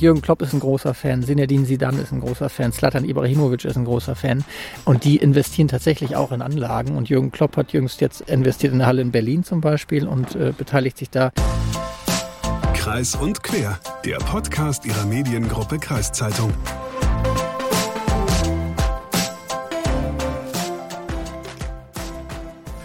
Jürgen Klopp ist ein großer Fan, Sinedin Sidan ist ein großer Fan, Slatan Ibrahimovic ist ein großer Fan. Und die investieren tatsächlich auch in Anlagen. Und Jürgen Klopp hat jüngst jetzt investiert in eine Halle in Berlin zum Beispiel und äh, beteiligt sich da. Kreis und Quer, der Podcast ihrer Mediengruppe Kreiszeitung.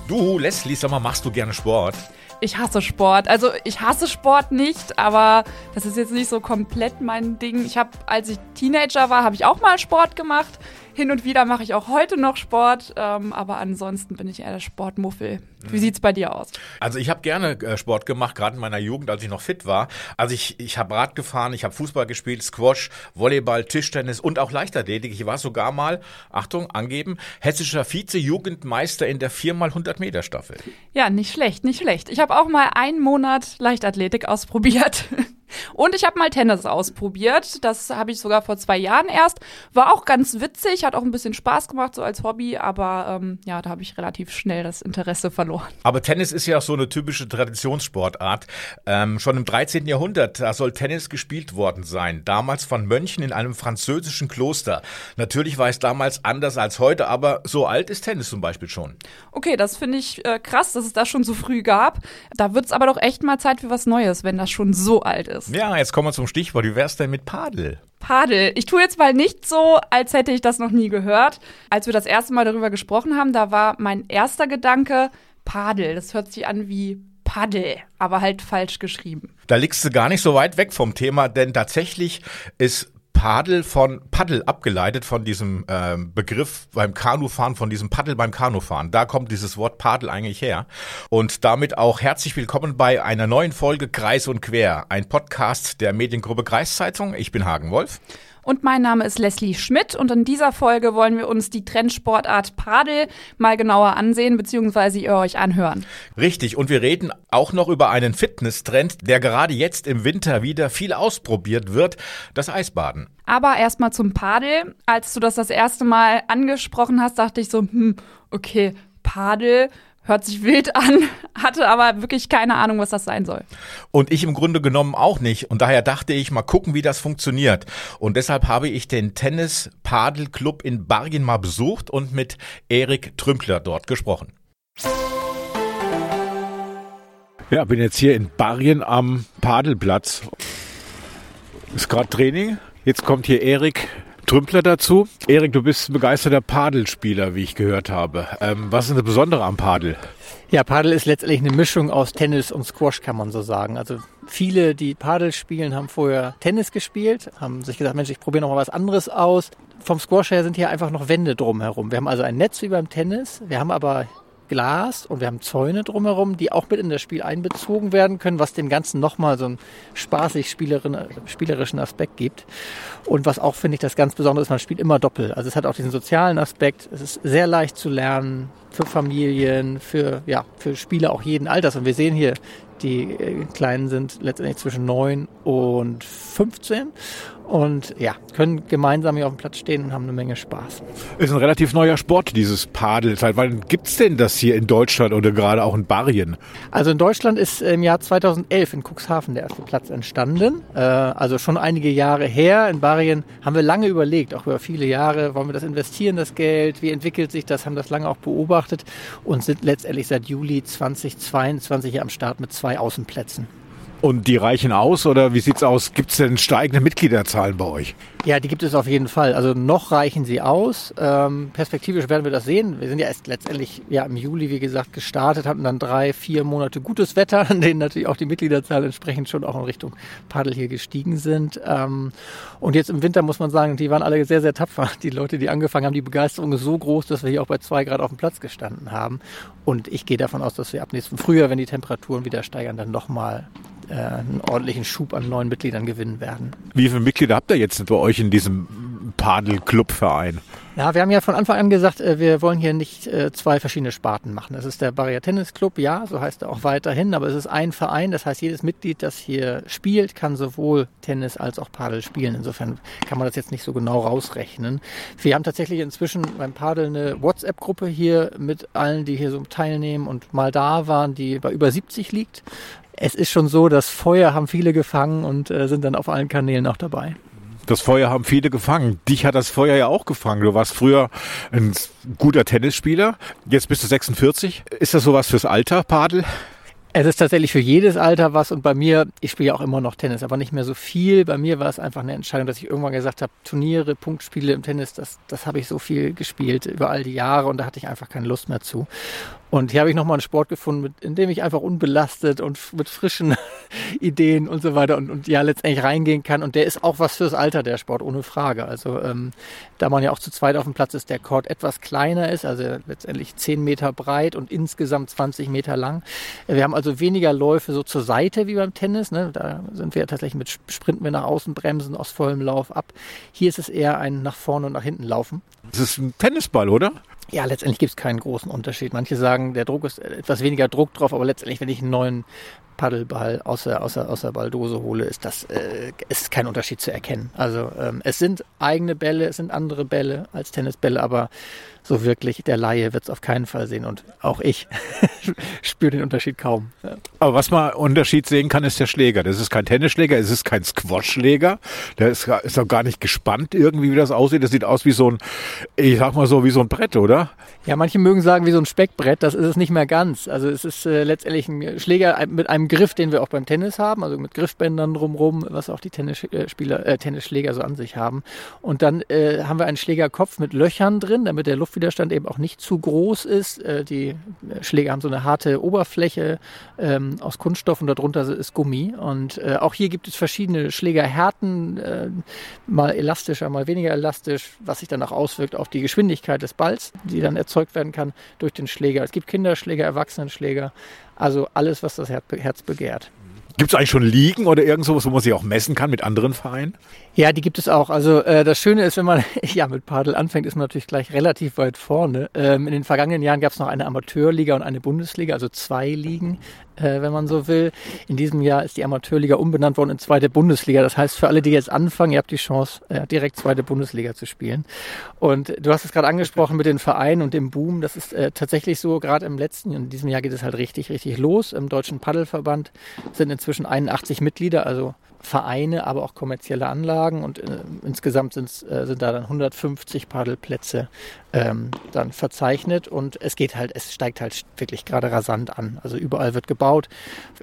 Du, Leslie, sag mal, machst du gerne Sport? Ich hasse Sport. Also ich hasse Sport nicht, aber das ist jetzt nicht so komplett mein Ding. Ich habe, als ich Teenager war, habe ich auch mal Sport gemacht. Hin und wieder mache ich auch heute noch Sport, ähm, aber ansonsten bin ich eher der Sportmuffel. Wie sieht's bei dir aus? Also ich habe gerne äh, Sport gemacht, gerade in meiner Jugend, als ich noch fit war. Also ich, ich habe Rad gefahren, ich habe Fußball gespielt, Squash, Volleyball, Tischtennis und auch Leichtathletik. Ich war sogar mal, Achtung, angeben, hessischer Vize-Jugendmeister in der 4x100 Meter Staffel. Ja, nicht schlecht, nicht schlecht. Ich habe auch mal einen Monat Leichtathletik ausprobiert. Und ich habe mal Tennis ausprobiert. Das habe ich sogar vor zwei Jahren erst. War auch ganz witzig, hat auch ein bisschen Spaß gemacht, so als Hobby, aber ähm, ja, da habe ich relativ schnell das Interesse verloren. Aber Tennis ist ja auch so eine typische Traditionssportart. Ähm, schon im 13. Jahrhundert, da soll Tennis gespielt worden sein. Damals von Mönchen in einem französischen Kloster. Natürlich war es damals anders als heute, aber so alt ist Tennis zum Beispiel schon. Okay, das finde ich äh, krass, dass es das schon so früh gab. Da wird es aber doch echt mal Zeit für was Neues, wenn das schon so alt ist. Ja, jetzt kommen wir zum Stichwort. Wie wär's denn mit Padel? Padel. Ich tue jetzt mal nicht so, als hätte ich das noch nie gehört. Als wir das erste Mal darüber gesprochen haben, da war mein erster Gedanke Padel. Das hört sich an wie Paddel, aber halt falsch geschrieben. Da liegst du gar nicht so weit weg vom Thema, denn tatsächlich ist Padel von Paddel abgeleitet von diesem ähm, Begriff beim Kanufahren, von diesem Paddel beim Kanufahren. Da kommt dieses Wort Padel eigentlich her. Und damit auch herzlich willkommen bei einer neuen Folge Kreis und Quer, ein Podcast der Mediengruppe Kreiszeitung. Ich bin Hagen Wolf. Und mein Name ist Leslie Schmidt und in dieser Folge wollen wir uns die Trendsportart Padel mal genauer ansehen bzw. ihr euch anhören. Richtig, und wir reden auch noch über einen Fitnesstrend, der gerade jetzt im Winter wieder viel ausprobiert wird, das Eisbaden. Aber erstmal zum Padel. Als du das das erste Mal angesprochen hast, dachte ich so, hm, okay, Padel hört sich wild an, hatte aber wirklich keine Ahnung, was das sein soll. Und ich im Grunde genommen auch nicht. Und daher dachte ich, mal gucken, wie das funktioniert. Und deshalb habe ich den Tennis Padel Club in Bargen mal besucht und mit Erik Trümpler dort gesprochen. Ja, bin jetzt hier in Bargen am Padelplatz. Ist gerade Training. Jetzt kommt hier Erik Trümpler dazu. Erik, du bist begeisterter Padelspieler, wie ich gehört habe. Ähm, was ist das Besondere am Padel? Ja, Padel ist letztendlich eine Mischung aus Tennis und Squash, kann man so sagen. Also viele, die Padel spielen, haben vorher Tennis gespielt, haben sich gesagt, Mensch, ich probiere noch mal was anderes aus. Vom Squash her sind hier einfach noch Wände drumherum. Wir haben also ein Netz wie beim Tennis, wir haben aber Glas und wir haben Zäune drumherum, die auch mit in das Spiel einbezogen werden können, was dem Ganzen nochmal so einen spaßig spielerischen Aspekt gibt. Und was auch, finde ich, das ganz Besondere ist, man spielt immer doppelt. Also es hat auch diesen sozialen Aspekt. Es ist sehr leicht zu lernen für Familien, für, ja, für Spieler auch jeden Alters. Und wir sehen hier, die äh, Kleinen sind letztendlich zwischen 9 und 15 und ja, können gemeinsam hier auf dem Platz stehen und haben eine Menge Spaß. Ist ein relativ neuer Sport, dieses Padel. Seit wann gibt es denn das hier in Deutschland oder gerade auch in Barien? Also in Deutschland ist im Jahr 2011 in Cuxhaven der erste Platz entstanden. Äh, also schon einige Jahre her. In Barien haben wir lange überlegt, auch über viele Jahre, wollen wir das investieren, das Geld? Wie entwickelt sich das? Haben das lange auch beobachtet und sind letztendlich seit Juli 2022 hier am Start mit zwei Außenplätzen. Und die reichen aus oder wie sieht's aus? Gibt es denn steigende Mitgliederzahlen bei euch? Ja, die gibt es auf jeden Fall. Also noch reichen sie aus. Ähm, perspektivisch werden wir das sehen. Wir sind ja erst letztendlich ja im Juli, wie gesagt, gestartet, hatten dann drei, vier Monate gutes Wetter, an denen natürlich auch die Mitgliederzahlen entsprechend schon auch in Richtung Paddel hier gestiegen sind. Ähm, und jetzt im Winter muss man sagen, die waren alle sehr, sehr tapfer. Die Leute, die angefangen haben, die Begeisterung ist so groß, dass wir hier auch bei zwei Grad auf dem Platz gestanden haben. Und ich gehe davon aus, dass wir ab nächsten Frühjahr, wenn die Temperaturen wieder steigern, dann nochmal äh, einen ordentlichen Schub an neuen Mitgliedern gewinnen werden. Wie viele Mitglieder habt ihr jetzt bei euch in diesem Padel-Club-Verein? Ja, wir haben ja von Anfang an gesagt, äh, wir wollen hier nicht äh, zwei verschiedene Sparten machen. Das ist der Barrier Tennis Club, ja, so heißt er auch weiterhin, aber es ist ein Verein, das heißt, jedes Mitglied, das hier spielt, kann sowohl Tennis als auch Padel spielen. Insofern kann man das jetzt nicht so genau rausrechnen. Wir haben tatsächlich inzwischen beim Padel eine WhatsApp-Gruppe hier mit allen, die hier so teilnehmen und mal da waren, die bei über 70 liegt. Es ist schon so, das Feuer haben viele gefangen und äh, sind dann auf allen Kanälen auch dabei. Das Feuer haben viele gefangen. Dich hat das Feuer ja auch gefangen. Du warst früher ein guter Tennisspieler. Jetzt bist du 46. Ist das sowas fürs Alter, Padel? Es ist tatsächlich für jedes Alter was und bei mir, ich spiele ja auch immer noch Tennis, aber nicht mehr so viel. Bei mir war es einfach eine Entscheidung, dass ich irgendwann gesagt habe, Turniere, Punktspiele im Tennis, das, das habe ich so viel gespielt über all die Jahre und da hatte ich einfach keine Lust mehr zu. Und hier habe ich nochmal einen Sport gefunden, mit, in dem ich einfach unbelastet und mit frischen Ideen und so weiter und, und ja letztendlich reingehen kann. Und der ist auch was fürs Alter, der Sport, ohne Frage. Also ähm, da man ja auch zu zweit auf dem Platz ist, der Court etwas kleiner ist, also letztendlich 10 Meter breit und insgesamt 20 Meter lang. Wir haben also weniger Läufe so zur Seite wie beim Tennis. Ne? Da sind wir tatsächlich mit Sprinten wir nach außen, bremsen aus vollem Lauf ab. Hier ist es eher ein nach vorne und nach hinten laufen. Das ist ein Tennisball, oder? Ja, letztendlich gibt es keinen großen Unterschied. Manche sagen, der Druck ist etwas weniger Druck drauf, aber letztendlich, wenn ich einen neuen Paddelball aus der, aus der, aus der Balldose hole, ist das äh, ist kein Unterschied zu erkennen. Also ähm, es sind eigene Bälle, es sind andere Bälle als Tennisbälle, aber so wirklich der Laie wird es auf keinen Fall sehen und auch ich spüre den Unterschied kaum. Ja. Aber was man Unterschied sehen kann, ist der Schläger. Das ist kein Tennisschläger, es ist kein Squash-Schläger. Der ist, ist auch gar nicht gespannt irgendwie, wie das aussieht. Das sieht aus wie so ein, ich sag mal so, wie so ein Brett, oder? Ja, manche mögen sagen wie so ein Speckbrett. Das ist es nicht mehr ganz. Also es ist äh, letztendlich ein Schläger mit einem Griff, den wir auch beim Tennis haben, also mit Griffbändern drumrum, was auch die Tennisspieler, äh, Tennisschläger so an sich haben. Und dann äh, haben wir einen Schlägerkopf mit Löchern drin, damit der Luft Luftwiderstand eben auch nicht zu groß ist. Äh, die Schläger haben so eine harte Oberfläche ähm, aus Kunststoff und darunter ist Gummi. Und äh, auch hier gibt es verschiedene Schlägerhärten, äh, mal elastischer, mal weniger elastisch, was sich dann auch auswirkt auf die Geschwindigkeit des Balls, die dann erzeugt werden kann durch den Schläger. Es gibt Kinderschläger, Erwachsenenschläger, also alles, was das Herz begehrt. Gibt es eigentlich schon Ligen oder irgend sowas, wo man sich auch messen kann mit anderen Vereinen? Ja, die gibt es auch. Also äh, das Schöne ist, wenn man ja mit Padel anfängt, ist man natürlich gleich relativ weit vorne. Ähm, in den vergangenen Jahren gab es noch eine Amateurliga und eine Bundesliga, also zwei Ligen, äh, wenn man so will. In diesem Jahr ist die Amateurliga umbenannt worden in zweite Bundesliga. Das heißt, für alle, die jetzt anfangen, ihr habt die Chance, äh, direkt zweite Bundesliga zu spielen. Und du hast es gerade angesprochen mit den Vereinen und dem Boom. Das ist äh, tatsächlich so, gerade im letzten, in diesem Jahr geht es halt richtig, richtig los. Im Deutschen Paddelverband sind inzwischen 81 Mitglieder, also Vereine, aber auch kommerzielle Anlagen und äh, insgesamt äh, sind da dann 150 Paddelplätze ähm, dann verzeichnet und es geht halt, es steigt halt wirklich gerade rasant an. Also überall wird gebaut,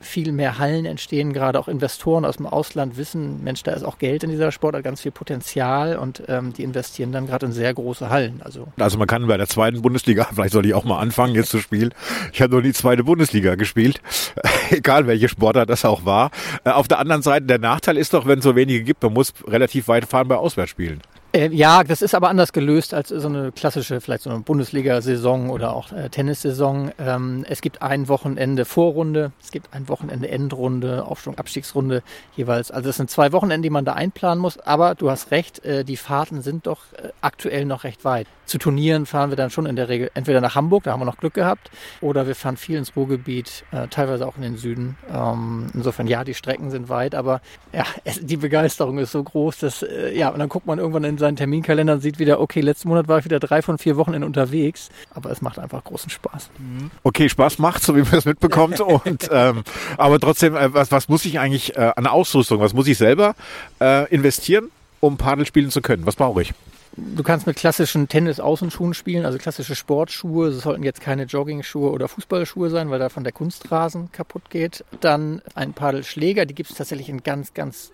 viel mehr Hallen entstehen, gerade auch Investoren aus dem Ausland wissen, Mensch, da ist auch Geld in dieser Sportart, ganz viel Potenzial und ähm, die investieren dann gerade in sehr große Hallen. Also, also man kann bei der zweiten Bundesliga, vielleicht soll ich auch mal anfangen jetzt zu spielen. Ich habe nur die zweite Bundesliga gespielt, egal welche Sportart das auch war. Äh, auf der anderen Seite, der Nachteil ist doch, wenn es so wenige gibt, man muss relativ weit fahren bei Auswärtsspielen. Äh, ja, das ist aber anders gelöst als so eine klassische, vielleicht so eine Bundesliga-Saison oder auch äh, Tennissaison. Ähm, es gibt ein Wochenende Vorrunde, es gibt ein Wochenende Endrunde, Aufstieg, Abstiegsrunde jeweils. Also es sind zwei Wochenende, die man da einplanen muss. Aber du hast recht, äh, die Fahrten sind doch äh, aktuell noch recht weit. Zu Turnieren fahren wir dann schon in der Regel entweder nach Hamburg, da haben wir noch Glück gehabt, oder wir fahren viel ins Ruhrgebiet, äh, teilweise auch in den Süden. Ähm, insofern ja, die Strecken sind weit, aber ja, es, die Begeisterung ist so groß, dass äh, ja, und dann guckt man irgendwann in seinen Terminkalender und sieht wieder, okay, letzten Monat war ich wieder drei von vier Wochen unterwegs, aber es macht einfach großen Spaß. Mhm. Okay, Spaß macht, so wie man das mitbekommt. und ähm, aber trotzdem, äh, was, was muss ich eigentlich äh, an Ausrüstung, was muss ich selber äh, investieren, um Padel spielen zu können? Was brauche ich? Du kannst mit klassischen Tennis-Außenschuhen spielen, also klassische Sportschuhe. Es sollten jetzt keine Jogging-Schuhe oder Fußballschuhe sein, weil davon der Kunstrasen kaputt geht. Dann ein Padelschläger, die gibt es tatsächlich in ganz, ganz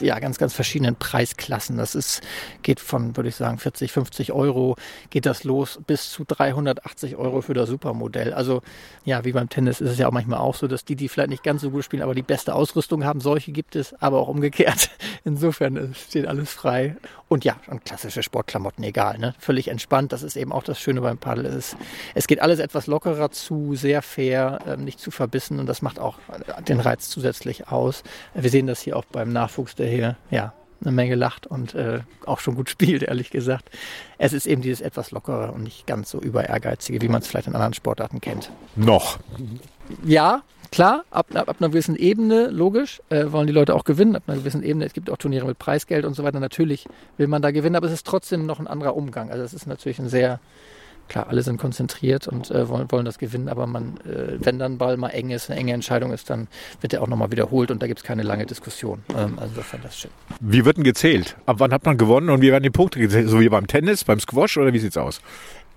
ja, ganz, ganz verschiedenen Preisklassen. Das ist, geht von, würde ich sagen, 40, 50 Euro geht das los bis zu 380 Euro für das Supermodell. Also, ja, wie beim Tennis ist es ja auch manchmal auch so, dass die, die vielleicht nicht ganz so gut spielen, aber die beste Ausrüstung haben, solche gibt es, aber auch umgekehrt. Insofern steht alles frei. Und ja, und klassische Sportklamotten, egal, ne? Völlig entspannt. Das ist eben auch das Schöne beim Paddel. Es, es geht alles etwas lockerer zu, sehr fair, ähm, nicht zu verbissen und das macht auch den Reiz zusätzlich aus. Wir sehen das hier auch beim Nachwuchs, der hier, ja, eine Menge lacht und äh, auch schon gut spielt, ehrlich gesagt. Es ist eben dieses etwas lockere und nicht ganz so über ehrgeizige, wie man es vielleicht in anderen Sportarten kennt. Noch. Ja, Klar, ab, ab, ab einer gewissen Ebene, logisch, äh, wollen die Leute auch gewinnen. Ab einer gewissen Ebene, es gibt auch Turniere mit Preisgeld und so weiter. Natürlich will man da gewinnen, aber es ist trotzdem noch ein anderer Umgang. Also es ist natürlich ein sehr klar, alle sind konzentriert und äh, wollen, wollen das gewinnen, aber man, äh, wenn dann Ball mal eng ist, eine enge Entscheidung ist, dann wird er auch nochmal wiederholt und da gibt es keine lange Diskussion. Ähm, also insofern das schön. Wie wird denn gezählt? Ab wann hat man gewonnen und wie werden die Punkte gezählt? So wie beim Tennis, beim Squash oder wie sieht's aus?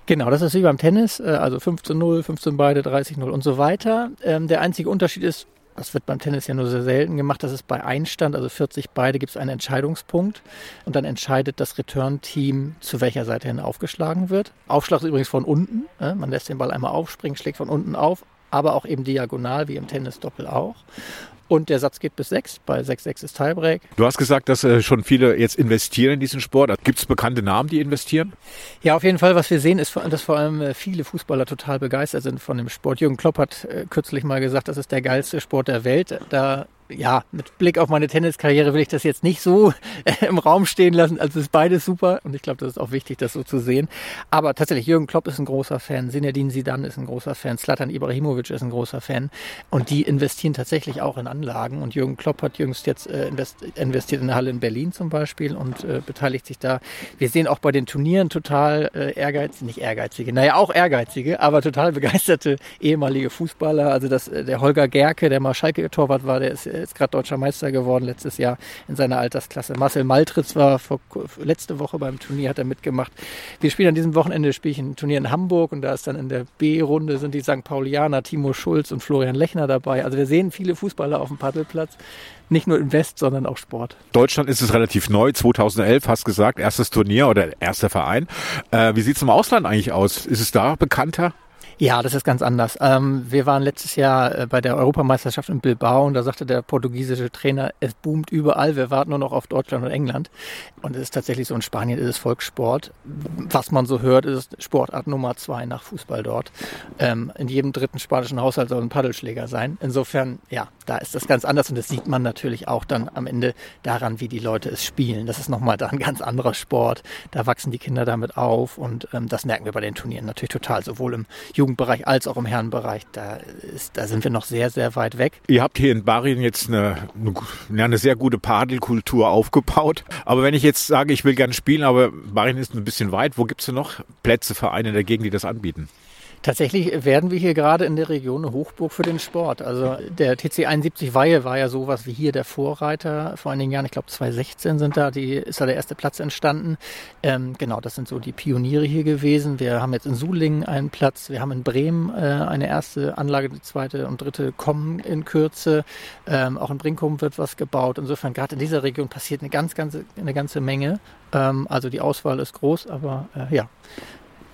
Genau, das ist wie beim Tennis, äh, also 15-0, 15 beide, 30-0 und so weiter. Ähm, der einzige Unterschied ist, das wird beim Tennis ja nur sehr selten gemacht, dass es bei Einstand, also 40 beide, gibt es einen Entscheidungspunkt und dann entscheidet das Return-Team, zu welcher Seite hin aufgeschlagen wird. Aufschlag ist übrigens von unten. Man lässt den Ball einmal aufspringen, schlägt von unten auf, aber auch eben diagonal, wie im Tennis Doppel auch. Und der Satz geht bis 6. Bei 6-6 ist Tiebreak. Du hast gesagt, dass äh, schon viele jetzt investieren in diesen Sport. Gibt es bekannte Namen, die investieren? Ja, auf jeden Fall. Was wir sehen, ist, dass vor allem äh, viele Fußballer total begeistert sind von dem Sport. Jürgen Klopp hat äh, kürzlich mal gesagt, das ist der geilste Sport der Welt. Da ja, mit Blick auf meine Tenniskarriere will ich das jetzt nicht so äh, im Raum stehen lassen. Also ist beides super und ich glaube, das ist auch wichtig, das so zu sehen. Aber tatsächlich, Jürgen Klopp ist ein großer Fan, Sinedin Sidan ist ein großer Fan, Slatan Ibrahimovic ist ein großer Fan und die investieren tatsächlich auch in Anlagen. Und Jürgen Klopp hat jüngst jetzt äh, investiert in eine Halle in Berlin zum Beispiel und äh, beteiligt sich da. Wir sehen auch bei den Turnieren total ehrgeizige, nicht ehrgeizige, naja, auch ehrgeizige, aber total begeisterte ehemalige Fußballer. Also das, der Holger Gerke, der mal Schalke-Torwart war, der ist ist gerade deutscher Meister geworden letztes Jahr in seiner Altersklasse. Marcel Maltritz war vor, letzte Woche beim Turnier, hat er mitgemacht. Wir spielen an diesem Wochenende spiele ich ein Turnier in Hamburg und da ist dann in der B-Runde sind die St. Paulianer, Timo Schulz und Florian Lechner dabei. Also wir sehen viele Fußballer auf dem Paddelplatz. Nicht nur Invest, sondern auch Sport. Deutschland ist es relativ neu, 2011, hast gesagt, erstes Turnier oder erster Verein. Äh, wie sieht es im Ausland eigentlich aus? Ist es da bekannter? Ja, das ist ganz anders. Ähm, wir waren letztes Jahr äh, bei der Europameisterschaft in Bilbao und da sagte der portugiesische Trainer, es boomt überall, wir warten nur noch auf Deutschland und England. Und es ist tatsächlich so, in Spanien ist es Volkssport. Was man so hört, ist Sportart Nummer zwei nach Fußball dort. Ähm, in jedem dritten spanischen Haushalt soll ein Paddelschläger sein. Insofern, ja, da ist das ganz anders und das sieht man natürlich auch dann am Ende daran, wie die Leute es spielen. Das ist nochmal da ein ganz anderer Sport. Da wachsen die Kinder damit auf und ähm, das merken wir bei den Turnieren natürlich total, sowohl im Jugend Jugendbereich als auch im Herrenbereich. Da, ist, da sind wir noch sehr, sehr weit weg. Ihr habt hier in Barien jetzt eine, eine, sehr gute Padelkultur aufgebaut. Aber wenn ich jetzt sage, ich will gerne spielen, aber Barien ist ein bisschen weit, wo gibt es denn noch Plätze, Vereine Gegend, die das anbieten? Tatsächlich werden wir hier gerade in der Region eine Hochburg für den Sport. Also der TC 71 Weihe war ja sowas wie hier der Vorreiter vor einigen Jahren. Ich glaube 2016 sind da die, ist da der erste Platz entstanden. Ähm, genau, das sind so die Pioniere hier gewesen. Wir haben jetzt in Sulingen einen Platz. Wir haben in Bremen äh, eine erste Anlage, die zweite und dritte kommen in Kürze. Ähm, auch in Brinkum wird was gebaut. Insofern gerade in dieser Region passiert eine ganz, ganze, eine ganze Menge. Ähm, also die Auswahl ist groß, aber äh, ja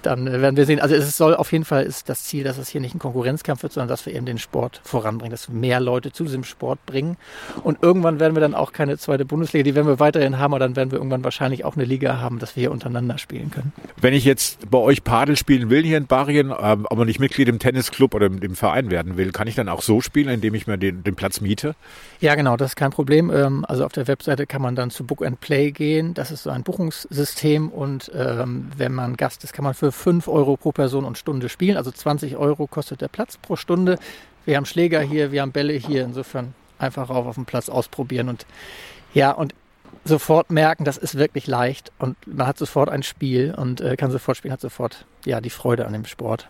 dann äh, werden wir sehen. Also es soll auf jeden Fall ist das Ziel, dass es hier nicht ein Konkurrenzkampf wird, sondern dass wir eben den Sport voranbringen, dass wir mehr Leute zu diesem Sport bringen. Und irgendwann werden wir dann auch keine zweite Bundesliga, die werden wir weiterhin haben, aber dann werden wir irgendwann wahrscheinlich auch eine Liga haben, dass wir hier untereinander spielen können. Wenn ich jetzt bei euch Padel spielen will hier in Barien, ähm, aber nicht Mitglied im Tennisclub oder im Verein werden will, kann ich dann auch so spielen, indem ich mir den, den Platz miete? Ja, genau, das ist kein Problem. Ähm, also auf der Webseite kann man dann zu Book and Play gehen. Das ist so ein Buchungssystem und ähm, wenn man Gast ist, kann man für 5 Euro pro Person und Stunde spielen. Also 20 Euro kostet der Platz pro Stunde. Wir haben Schläger hier, wir haben Bälle hier. Insofern einfach rauf auf dem Platz ausprobieren und ja, und sofort merken, das ist wirklich leicht und man hat sofort ein Spiel und äh, kann sofort spielen, hat sofort ja die Freude an dem Sport.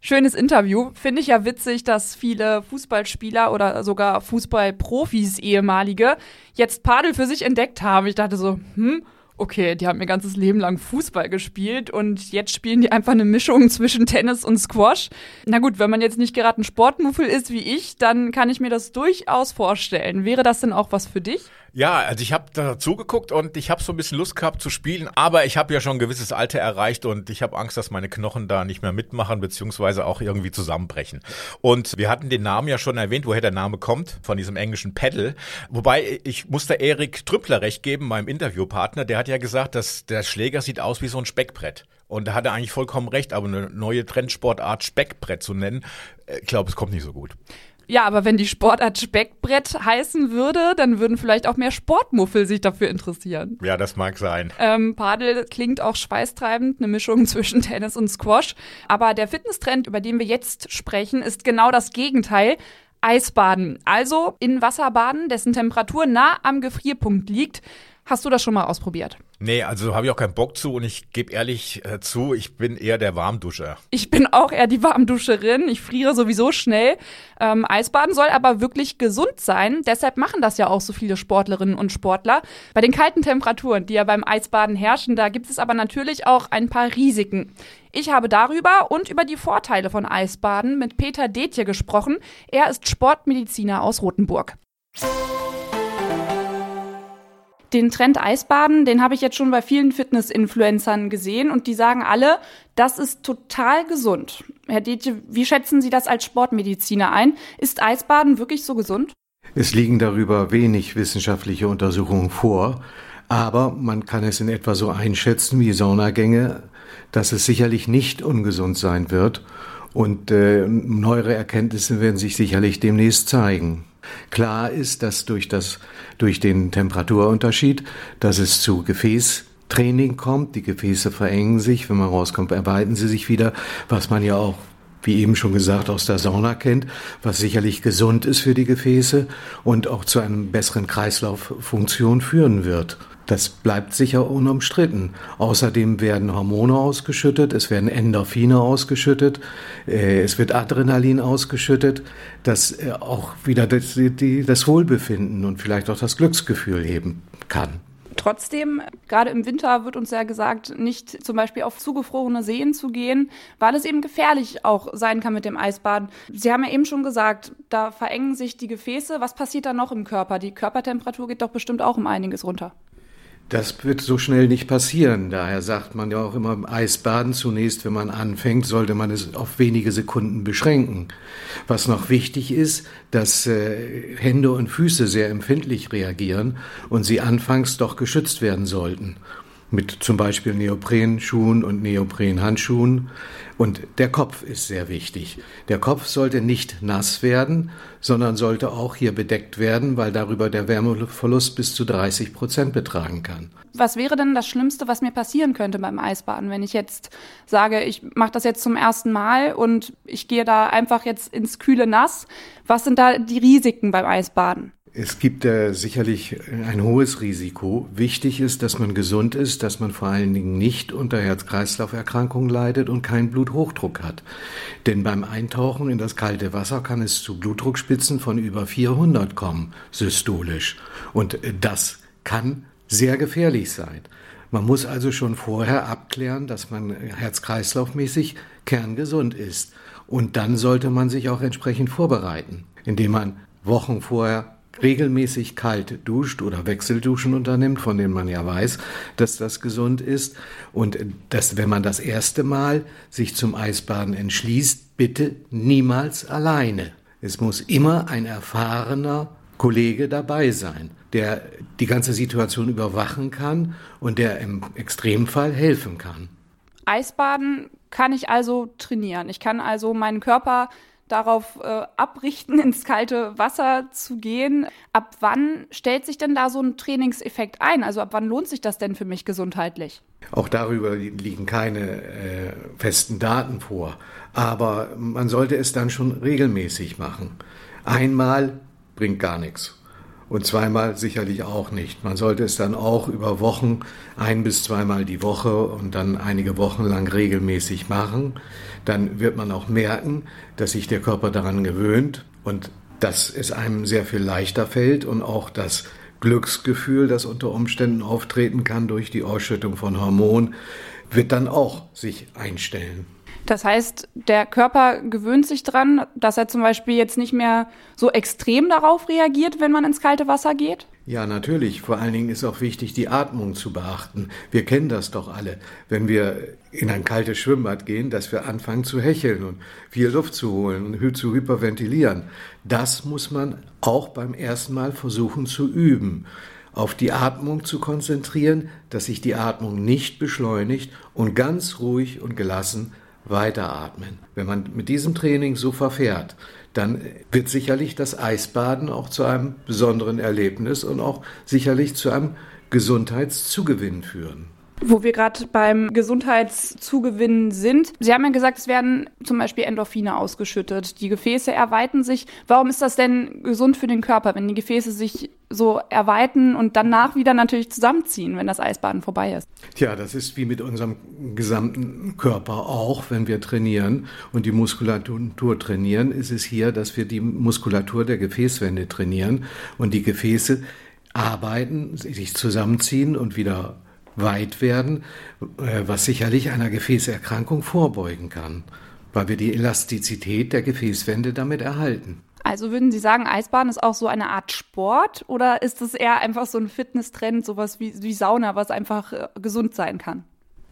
Schönes Interview. Finde ich ja witzig, dass viele Fußballspieler oder sogar Fußballprofis, ehemalige, jetzt Padel für sich entdeckt haben. Ich dachte so, hm, okay, die haben ihr ganzes Leben lang Fußball gespielt und jetzt spielen die einfach eine Mischung zwischen Tennis und Squash. Na gut, wenn man jetzt nicht gerade ein Sportmuffel ist wie ich, dann kann ich mir das durchaus vorstellen. Wäre das denn auch was für dich? Ja, also ich habe da zugeguckt und ich habe so ein bisschen Lust gehabt zu spielen, aber ich habe ja schon ein gewisses Alter erreicht und ich habe Angst, dass meine Knochen da nicht mehr mitmachen beziehungsweise auch irgendwie zusammenbrechen. Und wir hatten den Namen ja schon erwähnt, woher der Name kommt, von diesem englischen Pedal. Wobei ich musste Erik Trüppler recht geben, meinem Interviewpartner, der hat ja gesagt, dass der Schläger sieht aus wie so ein Speckbrett. Und da hat er eigentlich vollkommen recht, aber eine neue Trendsportart Speckbrett zu nennen, äh, ich glaube, es kommt nicht so gut. Ja, aber wenn die Sportart Speckbrett heißen würde, dann würden vielleicht auch mehr Sportmuffel sich dafür interessieren. Ja, das mag sein. Ähm, Padel klingt auch schweißtreibend, eine Mischung zwischen Tennis und Squash. Aber der Fitnesstrend, über den wir jetzt sprechen, ist genau das Gegenteil. Eisbaden. Also in Wasser baden, dessen Temperatur nah am Gefrierpunkt liegt. Hast du das schon mal ausprobiert? Nee, also habe ich auch keinen Bock zu und ich gebe ehrlich äh, zu, ich bin eher der Warmduscher. Ich bin auch eher die Warmduscherin. Ich friere sowieso schnell. Ähm, Eisbaden soll aber wirklich gesund sein. Deshalb machen das ja auch so viele Sportlerinnen und Sportler. Bei den kalten Temperaturen, die ja beim Eisbaden herrschen, da gibt es aber natürlich auch ein paar Risiken. Ich habe darüber und über die Vorteile von Eisbaden mit Peter Detje gesprochen. Er ist Sportmediziner aus Rothenburg den Trend Eisbaden, den habe ich jetzt schon bei vielen Fitness-Influencern gesehen und die sagen alle, das ist total gesund. Herr Detje, wie schätzen Sie das als Sportmediziner ein? Ist Eisbaden wirklich so gesund? Es liegen darüber wenig wissenschaftliche Untersuchungen vor, aber man kann es in etwa so einschätzen wie Saunagänge, dass es sicherlich nicht ungesund sein wird und äh, neuere Erkenntnisse werden sich sicherlich demnächst zeigen. Klar ist, dass durch, das, durch den Temperaturunterschied, dass es zu Gefäßtraining kommt. Die Gefäße verengen sich, wenn man rauskommt, erweitern sie sich wieder, was man ja auch wie eben schon gesagt, aus der Sauna kennt, was sicherlich gesund ist für die Gefäße und auch zu einer besseren Kreislauffunktion führen wird. Das bleibt sicher unumstritten. Außerdem werden Hormone ausgeschüttet, es werden Endorphine ausgeschüttet, äh, es wird Adrenalin ausgeschüttet, das äh, auch wieder das, das Wohlbefinden und vielleicht auch das Glücksgefühl heben kann. Trotzdem, gerade im Winter wird uns ja gesagt, nicht zum Beispiel auf zugefrorene Seen zu gehen, weil es eben gefährlich auch sein kann mit dem Eisbaden. Sie haben ja eben schon gesagt, da verengen sich die Gefäße. Was passiert da noch im Körper? Die Körpertemperatur geht doch bestimmt auch um einiges runter. Das wird so schnell nicht passieren. Daher sagt man ja auch immer im Eisbaden zunächst, wenn man anfängt, sollte man es auf wenige Sekunden beschränken. Was noch wichtig ist, dass äh, Hände und Füße sehr empfindlich reagieren und sie anfangs doch geschützt werden sollten mit zum Beispiel Neoprenschuhen und Neoprenhandschuhen. Und der Kopf ist sehr wichtig. Der Kopf sollte nicht nass werden, sondern sollte auch hier bedeckt werden, weil darüber der Wärmeverlust bis zu 30 Prozent betragen kann. Was wäre denn das Schlimmste, was mir passieren könnte beim Eisbaden, wenn ich jetzt sage, ich mache das jetzt zum ersten Mal und ich gehe da einfach jetzt ins kühle Nass? Was sind da die Risiken beim Eisbaden? Es gibt äh, sicherlich ein hohes Risiko. Wichtig ist, dass man gesund ist, dass man vor allen Dingen nicht unter Herz-Kreislauf-Erkrankungen leidet und keinen Bluthochdruck hat. Denn beim Eintauchen in das kalte Wasser kann es zu Blutdruckspitzen von über 400 kommen, systolisch. Und äh, das kann sehr gefährlich sein. Man muss also schon vorher abklären, dass man herz-kreislaufmäßig kerngesund ist. Und dann sollte man sich auch entsprechend vorbereiten, indem man Wochen vorher regelmäßig kalt duscht oder Wechselduschen unternimmt, von denen man ja weiß, dass das gesund ist. Und dass, wenn man das erste Mal sich zum Eisbaden entschließt, bitte niemals alleine. Es muss immer ein erfahrener Kollege dabei sein, der die ganze Situation überwachen kann und der im Extremfall helfen kann. Eisbaden kann ich also trainieren. Ich kann also meinen Körper darauf äh, abrichten, ins kalte Wasser zu gehen. Ab wann stellt sich denn da so ein Trainingseffekt ein? Also ab wann lohnt sich das denn für mich gesundheitlich? Auch darüber liegen keine äh, festen Daten vor. Aber man sollte es dann schon regelmäßig machen. Einmal bringt gar nichts. Und zweimal sicherlich auch nicht. Man sollte es dann auch über Wochen, ein bis zweimal die Woche und dann einige Wochen lang regelmäßig machen. Dann wird man auch merken, dass sich der Körper daran gewöhnt und dass es einem sehr viel leichter fällt und auch das Glücksgefühl, das unter Umständen auftreten kann durch die Ausschüttung von Hormonen, wird dann auch sich einstellen. Das heißt, der Körper gewöhnt sich dran, dass er zum Beispiel jetzt nicht mehr so extrem darauf reagiert, wenn man ins kalte Wasser geht? Ja, natürlich. Vor allen Dingen ist auch wichtig, die Atmung zu beachten. Wir kennen das doch alle, wenn wir in ein kaltes Schwimmbad gehen, dass wir anfangen zu hecheln und viel Luft zu holen und zu hyperventilieren. Das muss man auch beim ersten Mal versuchen zu üben auf die Atmung zu konzentrieren, dass sich die Atmung nicht beschleunigt und ganz ruhig und gelassen weiteratmen. Wenn man mit diesem Training so verfährt, dann wird sicherlich das Eisbaden auch zu einem besonderen Erlebnis und auch sicherlich zu einem Gesundheitszugewinn führen. Wo wir gerade beim Gesundheitszugewinn sind. Sie haben ja gesagt, es werden zum Beispiel Endorphine ausgeschüttet. Die Gefäße erweitern sich. Warum ist das denn gesund für den Körper, wenn die Gefäße sich so erweitern und danach wieder natürlich zusammenziehen, wenn das Eisbaden vorbei ist? Tja, das ist wie mit unserem gesamten Körper auch, wenn wir trainieren und die Muskulatur trainieren, ist es hier, dass wir die Muskulatur der Gefäßwände trainieren und die Gefäße arbeiten, sich zusammenziehen und wieder weit werden, äh, was sicherlich einer Gefäßerkrankung vorbeugen kann, weil wir die Elastizität der Gefäßwände damit erhalten. Also würden Sie sagen, Eisbaden ist auch so eine Art Sport oder ist es eher einfach so ein Fitnesstrend, sowas wie, wie Sauna, was einfach äh, gesund sein kann?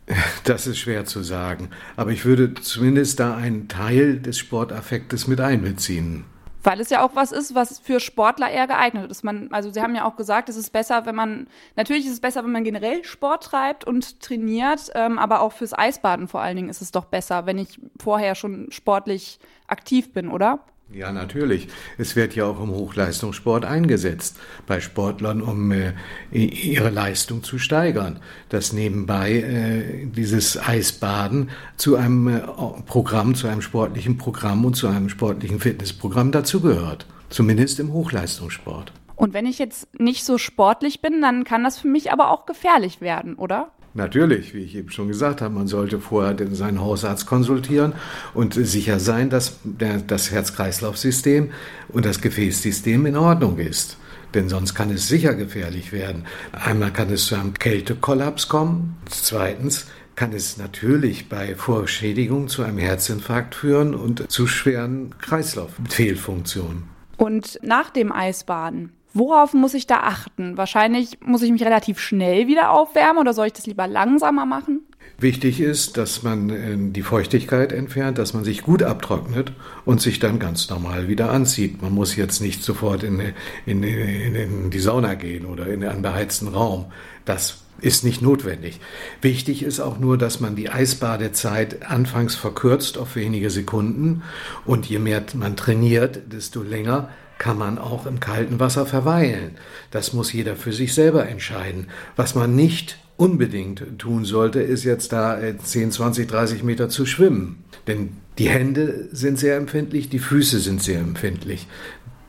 Das ist schwer zu sagen, aber ich würde zumindest da einen Teil des Sportaffektes mit einbeziehen. Weil es ja auch was ist, was für Sportler eher geeignet ist. Man, also Sie haben ja auch gesagt, es ist besser, wenn man, natürlich ist es besser, wenn man generell Sport treibt und trainiert, ähm, aber auch fürs Eisbaden vor allen Dingen ist es doch besser, wenn ich vorher schon sportlich aktiv bin, oder? Ja, natürlich. Es wird ja auch im Hochleistungssport eingesetzt, bei Sportlern, um äh, ihre Leistung zu steigern. Dass nebenbei äh, dieses Eisbaden zu einem äh, Programm, zu einem sportlichen Programm und zu einem sportlichen Fitnessprogramm dazugehört. Zumindest im Hochleistungssport. Und wenn ich jetzt nicht so sportlich bin, dann kann das für mich aber auch gefährlich werden, oder? Natürlich, wie ich eben schon gesagt habe, man sollte vorher seinen Hausarzt konsultieren und sicher sein, dass der, das Herz-Kreislauf-System und das Gefäßsystem in Ordnung ist. Denn sonst kann es sicher gefährlich werden. Einmal kann es zu einem Kältekollaps kommen. Zweitens kann es natürlich bei Vorschädigung zu einem Herzinfarkt führen und zu schweren Kreislauffehlfunktionen. Und nach dem Eisbaden, Worauf muss ich da achten? Wahrscheinlich muss ich mich relativ schnell wieder aufwärmen oder soll ich das lieber langsamer machen? Wichtig ist, dass man äh, die Feuchtigkeit entfernt, dass man sich gut abtrocknet und sich dann ganz normal wieder anzieht. Man muss jetzt nicht sofort in, in, in, in die Sauna gehen oder in einen beheizten Raum. Das ist nicht notwendig. Wichtig ist auch nur, dass man die Eisbadezeit anfangs verkürzt auf wenige Sekunden und je mehr man trainiert, desto länger kann man auch im kalten Wasser verweilen. Das muss jeder für sich selber entscheiden. Was man nicht unbedingt tun sollte, ist jetzt da 10, 20, 30 Meter zu schwimmen. Denn die Hände sind sehr empfindlich, die Füße sind sehr empfindlich.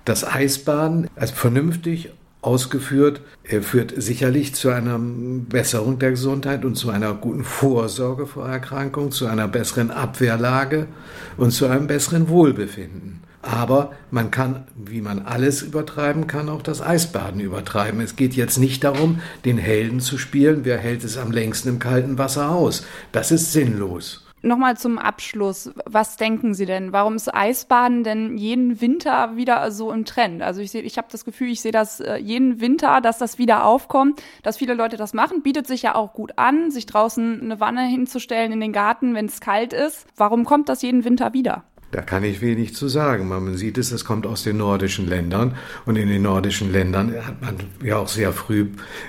Das Eisbaden als vernünftig ausgeführt, führt sicherlich zu einer Besserung der Gesundheit und zu einer guten Vorsorge vor Erkrankungen, zu einer besseren Abwehrlage und zu einem besseren Wohlbefinden. Aber man kann, wie man alles übertreiben kann, auch das Eisbaden übertreiben. Es geht jetzt nicht darum, den Helden zu spielen, wer hält es am längsten im kalten Wasser aus. Das ist sinnlos. Nochmal zum Abschluss. Was denken Sie denn? Warum ist Eisbaden denn jeden Winter wieder so im Trend? Also ich sehe, ich habe das Gefühl, ich sehe das äh, jeden Winter, dass das wieder aufkommt, dass viele Leute das machen. Bietet sich ja auch gut an, sich draußen eine Wanne hinzustellen in den Garten, wenn es kalt ist. Warum kommt das jeden Winter wieder? Da kann ich wenig zu sagen. Man sieht es, es kommt aus den nordischen Ländern und in den nordischen Ländern hat man ja auch sehr früh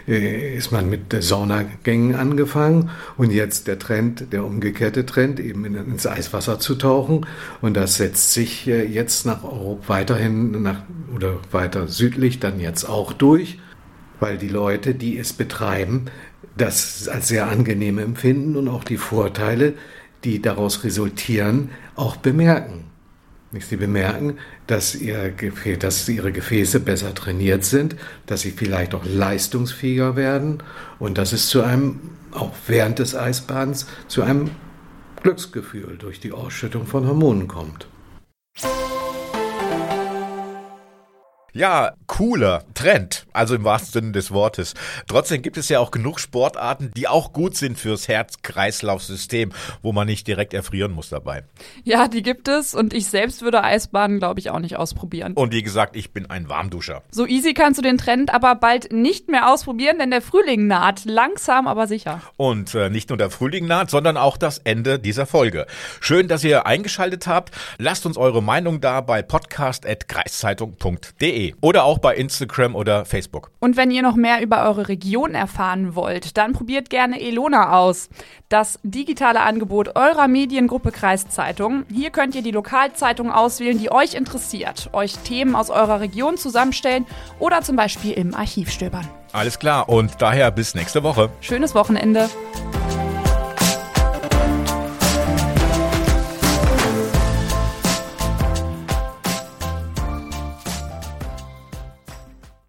äh, ist man mit Saunagängen angefangen und jetzt der Trend, der umgekehrte Trend, eben ins Eiswasser zu tauchen und das setzt sich äh, jetzt nach Europa weiterhin nach oder weiter südlich dann jetzt auch durch, weil die Leute, die es betreiben, das als sehr angenehm empfinden und auch die Vorteile die daraus resultieren, auch bemerken. Sie bemerken, dass, ihr, dass ihre Gefäße besser trainiert sind, dass sie vielleicht auch leistungsfähiger werden und dass es zu einem, auch während des Eisbadens, zu einem Glücksgefühl durch die Ausschüttung von Hormonen kommt. Ja, cooler Trend, also im wahrsten Sinne des Wortes. Trotzdem gibt es ja auch genug Sportarten, die auch gut sind fürs Herz-Kreislauf-System, wo man nicht direkt erfrieren muss dabei. Ja, die gibt es und ich selbst würde Eisbaden, glaube ich, auch nicht ausprobieren. Und wie gesagt, ich bin ein Warmduscher. So easy kannst du den Trend aber bald nicht mehr ausprobieren, denn der Frühling naht, langsam aber sicher. Und äh, nicht nur der Frühling naht, sondern auch das Ende dieser Folge. Schön, dass ihr eingeschaltet habt. Lasst uns eure Meinung da bei podcast.kreiszeitung.de. oder auch bei Instagram oder Facebook. Und wenn ihr noch mehr über eure Region erfahren wollt, dann probiert gerne Elona aus. Das digitale Angebot eurer Mediengruppe Kreiszeitung. Hier könnt ihr die Lokalzeitung auswählen, die euch interessiert, euch Themen aus eurer Region zusammenstellen oder zum Beispiel im Archiv stöbern. Alles klar und daher bis nächste Woche. Schönes Wochenende.